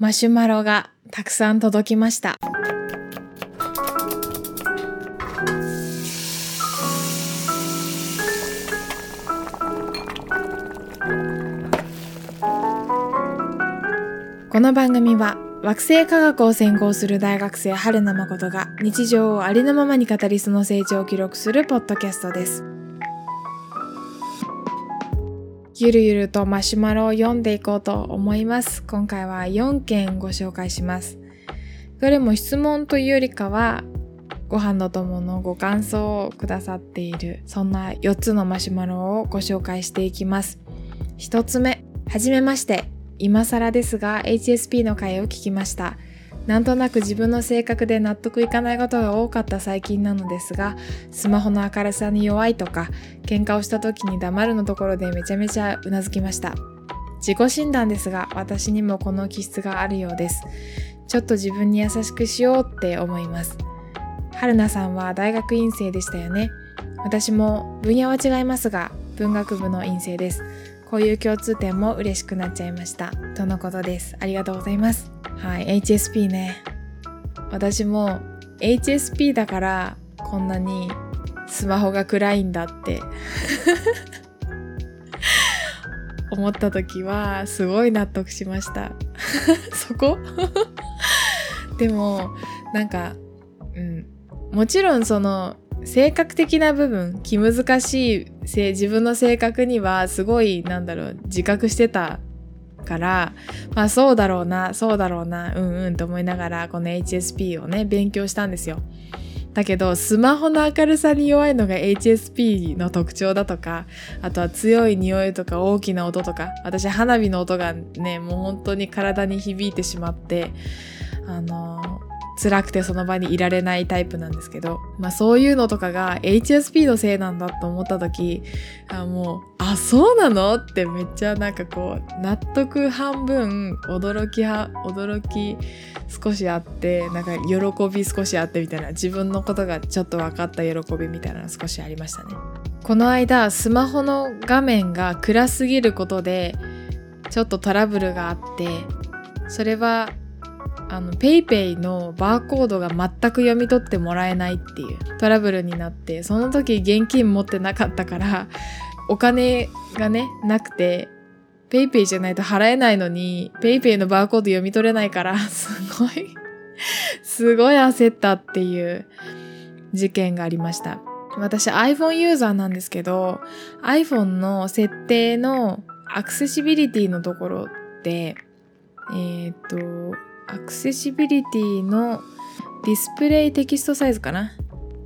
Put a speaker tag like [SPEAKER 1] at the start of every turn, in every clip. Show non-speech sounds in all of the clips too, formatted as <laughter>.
[SPEAKER 1] マシュマロがたくさん届きました。この番組は惑星科学を専攻する大学生春名誠が日常をありのままに語りその成長を記録するポッドキャストです。ゆるゆるとマシュマロを読んでいこうと思います。今回は4件ご紹介します。どれも質問というよりかは、ご飯の友のご感想をくださっている、そんな4つのマシュマロをご紹介していきます。1つ目、はじめまして。今更ですが HSP の回を聞きました。なんとなく自分の性格で納得いかないことが多かった最近なのですが、スマホの明るさに弱いとか、喧嘩をした時に黙るのところでめちゃめちゃうなずきました。自己診断ですが、私にもこの気質があるようです。ちょっと自分に優しくしようって思います。春菜さんは大学院生でしたよね。私も分野は違いますが、文学部の院生です。こういう共通点も嬉しくなっちゃいました。とのことです。ありがとうございます。はい、HSP ね。私も HSP だからこんなにスマホが暗いんだって <laughs> 思った時はすごい納得しました。<laughs> そこ？<laughs> でもなんか、うん、もちろんその性格的な部分気難しい自分の性格にはすごいなんだろう自覚してたからまあそうだろうなそうだろうなうんうんと思いながらこの HSP をね勉強したんですよ。だけどスマホの明るさに弱いのが HSP の特徴だとかあとは強い匂いとか大きな音とか私花火の音がねもう本当に体に響いてしまってあの辛くてその場にいられないタイプなんですけど、まあそういうのとかが HSP のせいなんだと思った時、あもう、あ、そうなの？ってめっちゃなんかこう、納得半分、驚きは、驚き少しあって、なんか喜び少しあってみたいな、自分のことがちょっと分かった喜びみたいなの少しありましたね。この間、スマホの画面が暗すぎることで、ちょっとトラブルがあって、それはあの、ペイペイのバーコードが全く読み取ってもらえないっていうトラブルになって、その時現金持ってなかったから、お金がね、なくて、ペイペイじゃないと払えないのに、ペイペイのバーコード読み取れないから、<laughs> すごいすごい焦ったっていう事件がありました。私 iPhone ユーザーなんですけど、iPhone の設定のアクセシビリティのところって、えっ、と、アクセシビリティのディスプレイテキストサイズかな？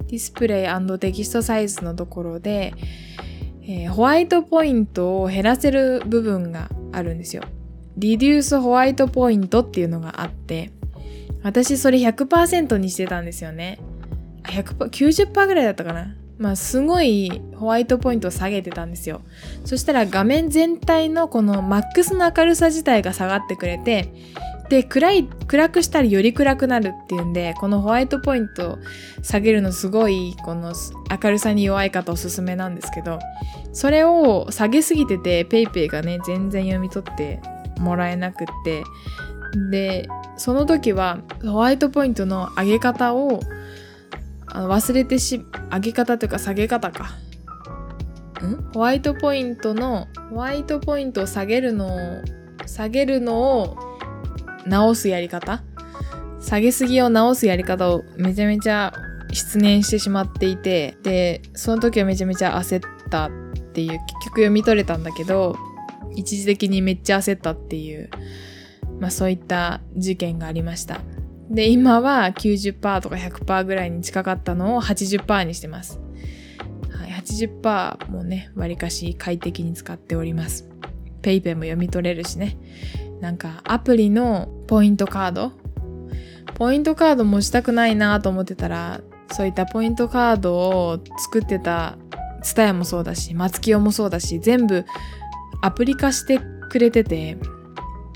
[SPEAKER 1] ディスプレイテキストサイズのところで、えー、ホワイトポイントを減らせる部分があるんですよ。リデュースホワイトポイントっていうのがあって、私それ100%にしてたんですよね。100%、90%ぐらいだったかな？まあすごいホワイトポイントを下げてたんですよ。そしたら画面全体のこのマックスの明るさ自体が下がってくれて、で、暗い、暗くしたらより暗くなるっていうんで、このホワイトポイント下げるのすごい、この明るさに弱い方おすすめなんですけど、それを下げすぎてて、PayPay がね、全然読み取ってもらえなくって、で、その時はホワイトポイントの上げ方をあの忘れてし、上げ方というか下げ方か。ん？ホワイトポイントの、ホワイトポイントを下げるのを、下げるのを直すやり方？下げすぎを直すやり方をめちゃめちゃ失念してしまっていてでその時はめちゃめちゃ焦ったっていう結局読み取れたんだけど一時的にめっちゃ焦ったっていうまあそういった事件がありました。で今は90%とか100%ぐらいに近かったのを80%にしてます、はい、80%もねわりかし快適に使っております。PayPay も読み取れるしね。なんかアプリのポイントカード？ポイントカード持ちたくないなと思ってたらそういったポイントカードを作ってた TSUTAYA もそうだし松清もそうだし全部アプリ化してくれてて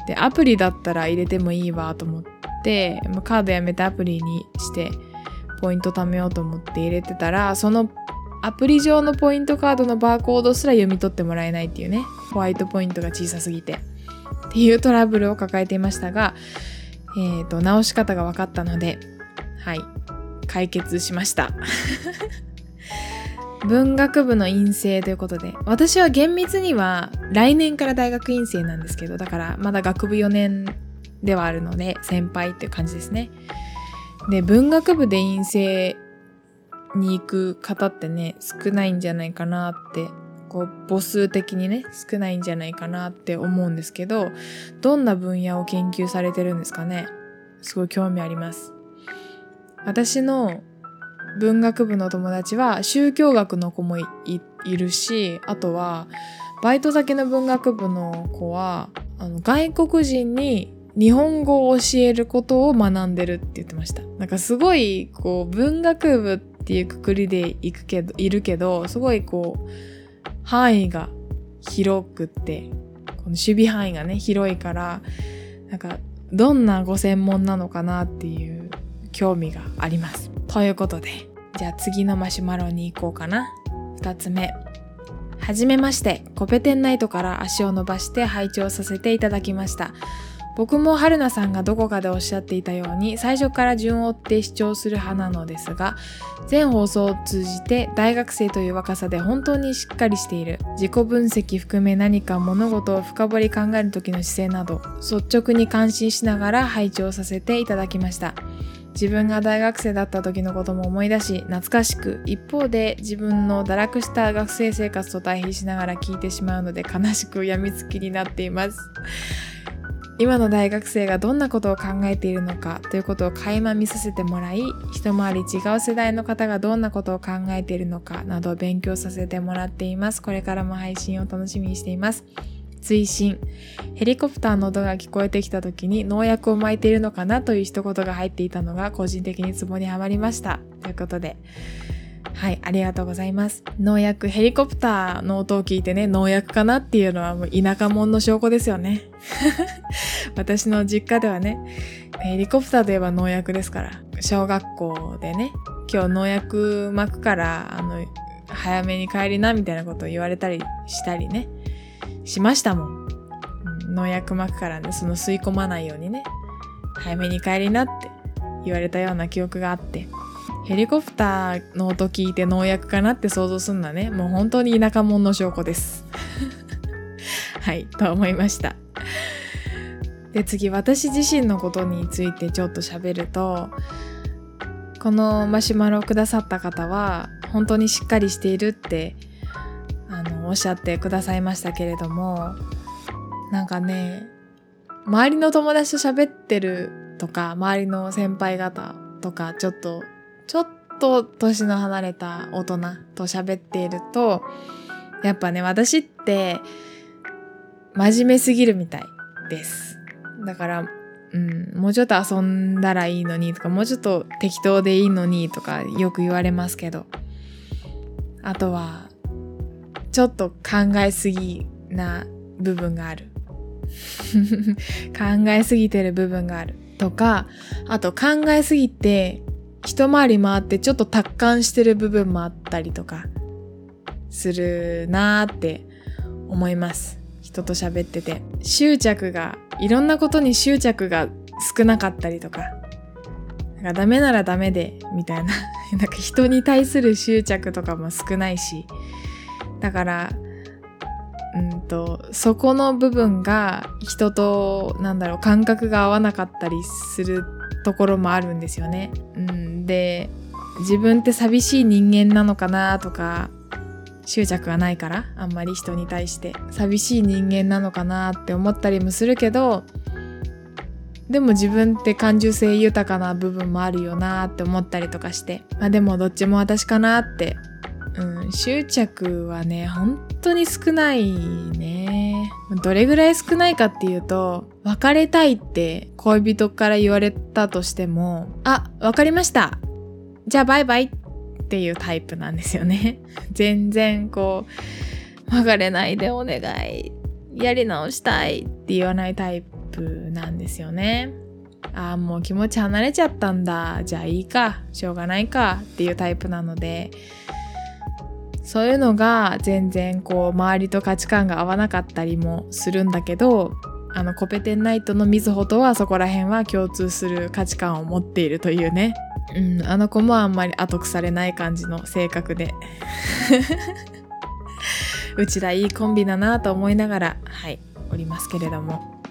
[SPEAKER 1] でアプリだったら入れてもいいわと思ってカードやめてアプリにしてポイント貯めようと思って入れてたらそのアプリ上のポイントカードのバーコードすら読み取ってもらえないっていうねホワイトポイントが小さすぎて。っていうトラブルを抱えていましたが、えっ、と、直し方が分かったので、はい、解決しました。<laughs> 文学部の院生ということで、私は厳密には来年から大学院生なんですけど、だからまだ学部4年ではあるので、先輩っていう感じですね。で、文学部で院生に行く方ってね、少ないんじゃないかなって、こう、母数的にね、少ないんじゃないかなって思うんですけど、どんな分野を研究されてるんですかね？すごい興味あります。私の文学部の友達は宗教学の子もいるし、あとはバイト先の文学部の子はあの外国人に日本語を教えることを学んでるって言ってました。なんかすごいこう文学部っていうくくりで行くけど、いるけど、すごいこう範囲が広くって、この守備範囲がね、広いから、なんかどんなご専門なのかなっていう興味があります。ということで、じゃあ次のマシュマロに行こうかな。二つ目。はじめまして、コペテンナイトから足を伸ばして拝聴させていただきました。僕も春菜さんがどこかでおっしゃっていたように最初から順を追って視聴する派なのですが全放送を通じて大学生という若さで本当にしっかりしている自己分析含め何か物事を深掘り考える時の姿勢など率直に感心しながら拝聴させていただきました。自分が大学生だった時のことも思い出し懐かしく一方で自分の堕落した学生生活と対比しながら聞いてしまうので悲しく病みつきになっています。今の大学生がどんなことを考えているのかということを垣間見させてもらい一回り違う世代の方がどんなことを考えているのかなど勉強させてもらっています。これからも配信を楽しみにしています。追伸。ヘリコプターの音が聞こえてきた時に農薬を撒いているのかなという一言が入っていたのが個人的にツボにはまりました。ということではい、ありがとうございます。農薬、ヘリコプターの音を聞いてね、農薬かなっていうのはもう田舎者の証拠ですよね。<laughs> 私の実家ではね、ヘリコプターといえば農薬ですから、小学校でね、今日農薬巻くから、あの、早めに帰りな、みたいなことを言われたりしたりね、しましたもん。農薬巻くからね、その吸い込まないようにね、早めに帰りなって言われたような記憶があって、ヘリコプターの音聞いて農薬かなって想像すんだね。もう本当に田舎者の証拠です。<laughs> はい、と思いました。で、次、私自身のことについてちょっと喋ると、このマシュマロをくださった方は、本当にしっかりしているって、あの、おっしゃってくださいましたけれども、なんかね、周りの友達と喋ってるとか、周りの先輩方とか、ちょっとちょっと年の離れた大人と喋っていると、やっぱね、私って真面目すぎるみたいです。だから、うん、もうちょっと遊んだらいいのにとか、もうちょっと適当でいいのにとかよく言われますけど、あとは、ちょっと考えすぎな部分がある。<laughs> 考えすぎてる部分がある。とか、あと考えすぎて一回り回ってちょっと達観してる部分もあったりとかするなーって思います。人と喋ってて。執着が、いろんなことに執着が少なかったりとか、なんかダメならダメで、みたいな。<laughs> なんか人に対する執着とかも少ないし、だから、うんと、そこの部分が人と、なんだろう、感覚が合わなかったりするところもあるんですよね。うん、で自分って寂しい人間なのかなとか執着がないからあんまり人に対して。寂しい人間なのかなって思ったりもするけどでも自分って感受性豊かな部分もあるよなって思ったりとかして。まあでもどっちも私かなって。うん執着はね本当に少ないねどれぐらい少ないかっていうと別れたいって恋人から言われたとしても、あ、わかりました。じゃあバイバイっていうタイプなんですよね。<laughs> 全然こう、別れないでお願い。やり直したいって言わないタイプなんですよね。ああ、もう気持ち離れちゃったんだ。じゃあいいか。しょうがないか。っていうタイプなので、そういうのが全然こう周りと価値観が合わなかったりもするんだけどあのコペテンナイトのみずほとはそこら辺は共通する価値観を持っているというね。うん、あの子もあんまり後腐れない感じの性格で。<laughs> うちらいいコンビだなと思いながら、はい、おりますけれども。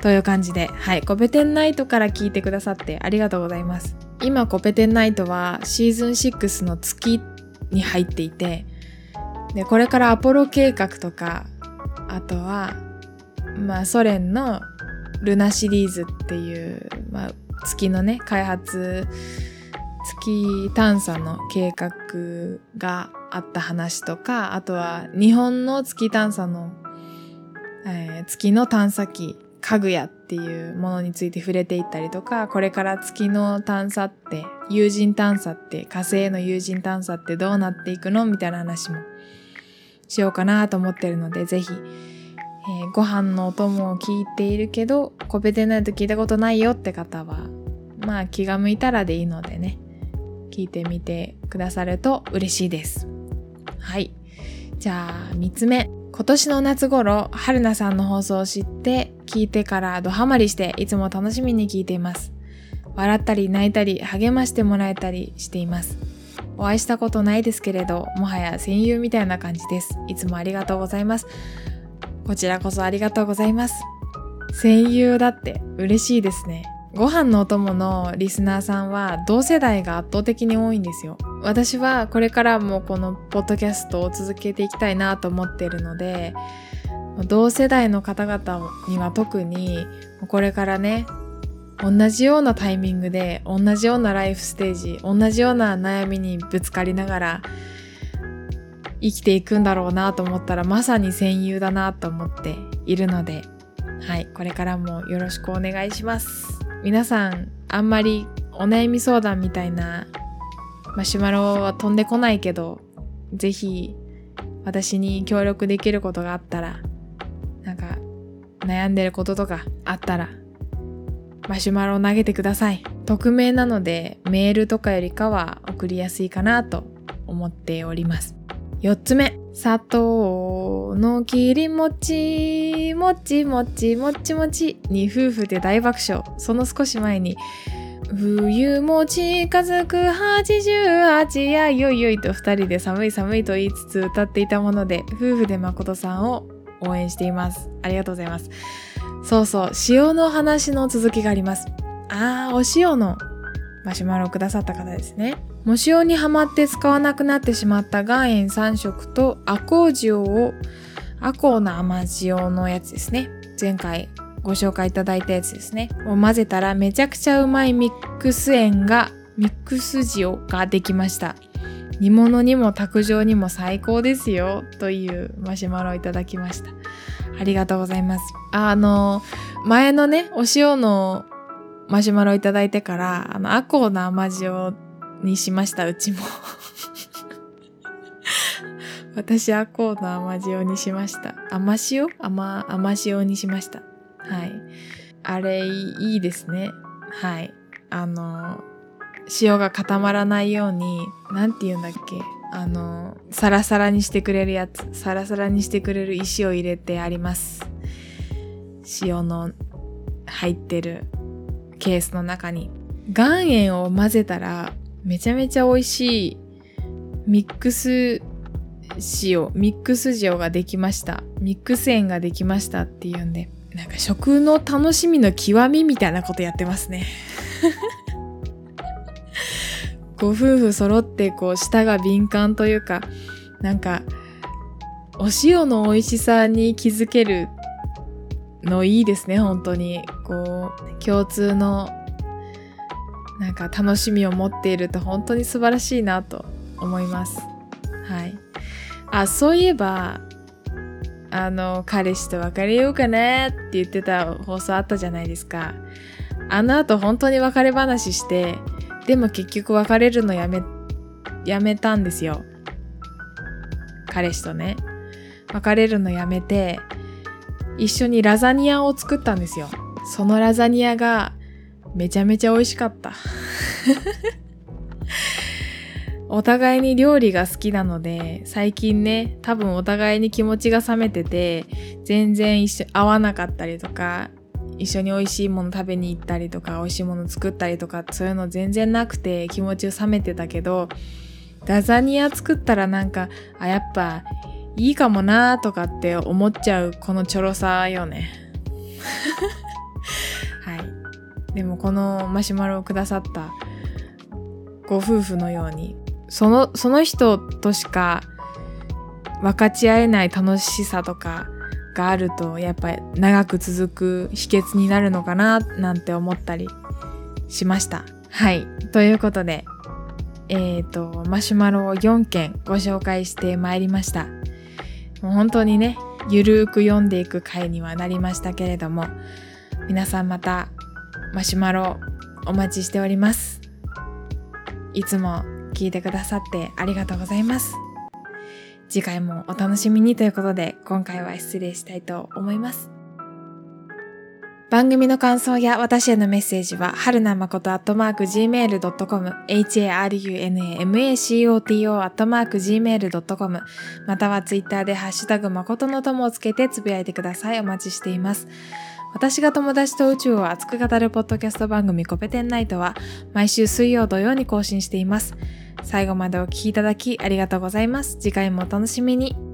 [SPEAKER 1] という感じで、はい、コペテンナイトから聞いてくださってありがとうございます。今、コペテンナイトはシーズン6の月に入っていて、で、これからアポロ計画とか、あとは、まあ、ソ連のルナシリーズっていう、まあ、月のね、開発、月探査の計画があった話とか、あとは日本の月探査の、えー、月の探査機、かぐやっていうものについて触れていったりとか、これから月の探査って、有人探査って、火星への有人探査ってどうなっていくのみたいな話もしようかなと思ってるので、ぜひ、えー、ご飯のお供を聞いているけど、コペテないと聞いたことないよって方は、まあ気が向いたらでいいのでね、聞いてみてくださると嬉しいです。はい。じゃあ、3つ目。今年の夏頃、春菜さんの放送を知って、聞いてからドハマりして、いつも楽しみに聞いています。笑ったり泣いたり、励ましてもらえたりしています。お会いしたことないですけれど、もはや戦友みたいな感じです。いつもありがとうございます。こちらこそありがとうございます。戦友だって嬉しいですね。ご飯のお供のリスナーさんは同世代が圧倒的に多いんですよ。私はこれからもこのポッドキャストを続けていきたいなと思っているので、同世代の方々には特にこれからね、同じようなタイミングで同じようなライフステージ、同じような悩みにぶつかりながら生きていくんだろうなと思ったらまさに戦友だなと思っているので、はい、これからもよろしくお願いします。皆さんあんまりお悩み相談みたいなマシュマロは飛んでこないけどぜひ私に協力できることがあったらなんか悩んでることとかあったらマシュマロを投げてください。匿名なのでメールとかよりかは送りやすいかなと思っております。4つ目。砂糖の切り餅、もちもちもちもちに夫婦で大爆笑。その少し前に、冬も近づく88やよいよいと二人で寒い寒いと言いつつ歌っていたもので、夫婦で誠さんを応援しています。ありがとうございます。そうそう、塩の話の続きがあります。あー、お塩のマシュマロをくださった方ですね。も塩にはまって使わなくなってしまった岩塩3色とアコー塩をアコーな甘塩のやつですね。前回ご紹介いただいたやつですね。を混ぜたらめちゃくちゃうまいミックス塩が、ミックス塩ができました。煮物にも卓上にも最高ですよ。というマシュマロをいただきました。ありがとうございます。あの、前のね、お塩のマシュマロいただいてから、あの、アコーな甘塩にしました、うちも <laughs> 私、アコーの甘塩にしました。甘塩？甘、甘塩にしました。はい。あれ、いいですね。はい。あの、塩が固まらないように、なんて言うんだっけ？あの、サラサラにしてくれるやつ、サラサラにしてくれる石を入れてあります。塩の入ってるケースの中に。岩塩を混ぜたらめちゃめちゃ美味しいミックス塩、ミックス塩ができました。ミックス塩ができましたっていうんで、なんか食の楽しみの極みみたいなことやってますね。<laughs> ご夫婦揃ってこう舌が敏感というか、なんかお塩の美味しさに気づけるのいいですね、本当に。こう、共通のなんか楽しみを持っていると本当に素晴らしいなと思います。はい。あ、そういえば、あの、彼氏と別れようかなって言ってた放送あったじゃないですか。あの後本当に別れ話して、でも結局別れるのやめ、やめたんですよ。彼氏とね。別れるのやめて、一緒にラザニアを作ったんですよ。そのラザニアがめちゃめちゃ美味しかった。<laughs> お互いに料理が好きなので、最近ね、多分お互いに気持ちが冷めてて、全然一緒、合わなかったりとか、一緒に美味しいもの食べに行ったりとか、美味しいもの作ったりとか、そういうの全然なくて気持ちを冷めてたけど、ラザニア作ったらなんか、あ、やっぱいいかもなーとかって思っちゃうこのちょろさよね。<laughs> はい。でもこのマシュマロをくださったご夫婦のようにそのその人としか分かち合えない楽しさとかがあるとやっぱり長く続く秘訣になるのかななんて思ったりしました。はい。ということで、えっ、ー、と、マシュマロを4件ご紹介してまいりました。もう本当にね、ゆるーく読んでいく回にはなりましたけれども、皆さんまたマシュマロお待ちしております。いつも聞いてくださってありがとうございます。次回もお楽しみにということで今回は失礼したいと思います。番組の感想や私へのメッセージは、はるなまことアットマーク gmail.com、harunamacoto アットマーク gmail.com、またはツイッターでハッシュタグまことの友をつけてつぶやいてください。お待ちしています。私が友達と宇宙を熱く語るポッドキャスト番組コペテンナイトは毎週水曜土曜に更新しています。最後までお聴きいただきありがとうございます。次回もお楽しみに。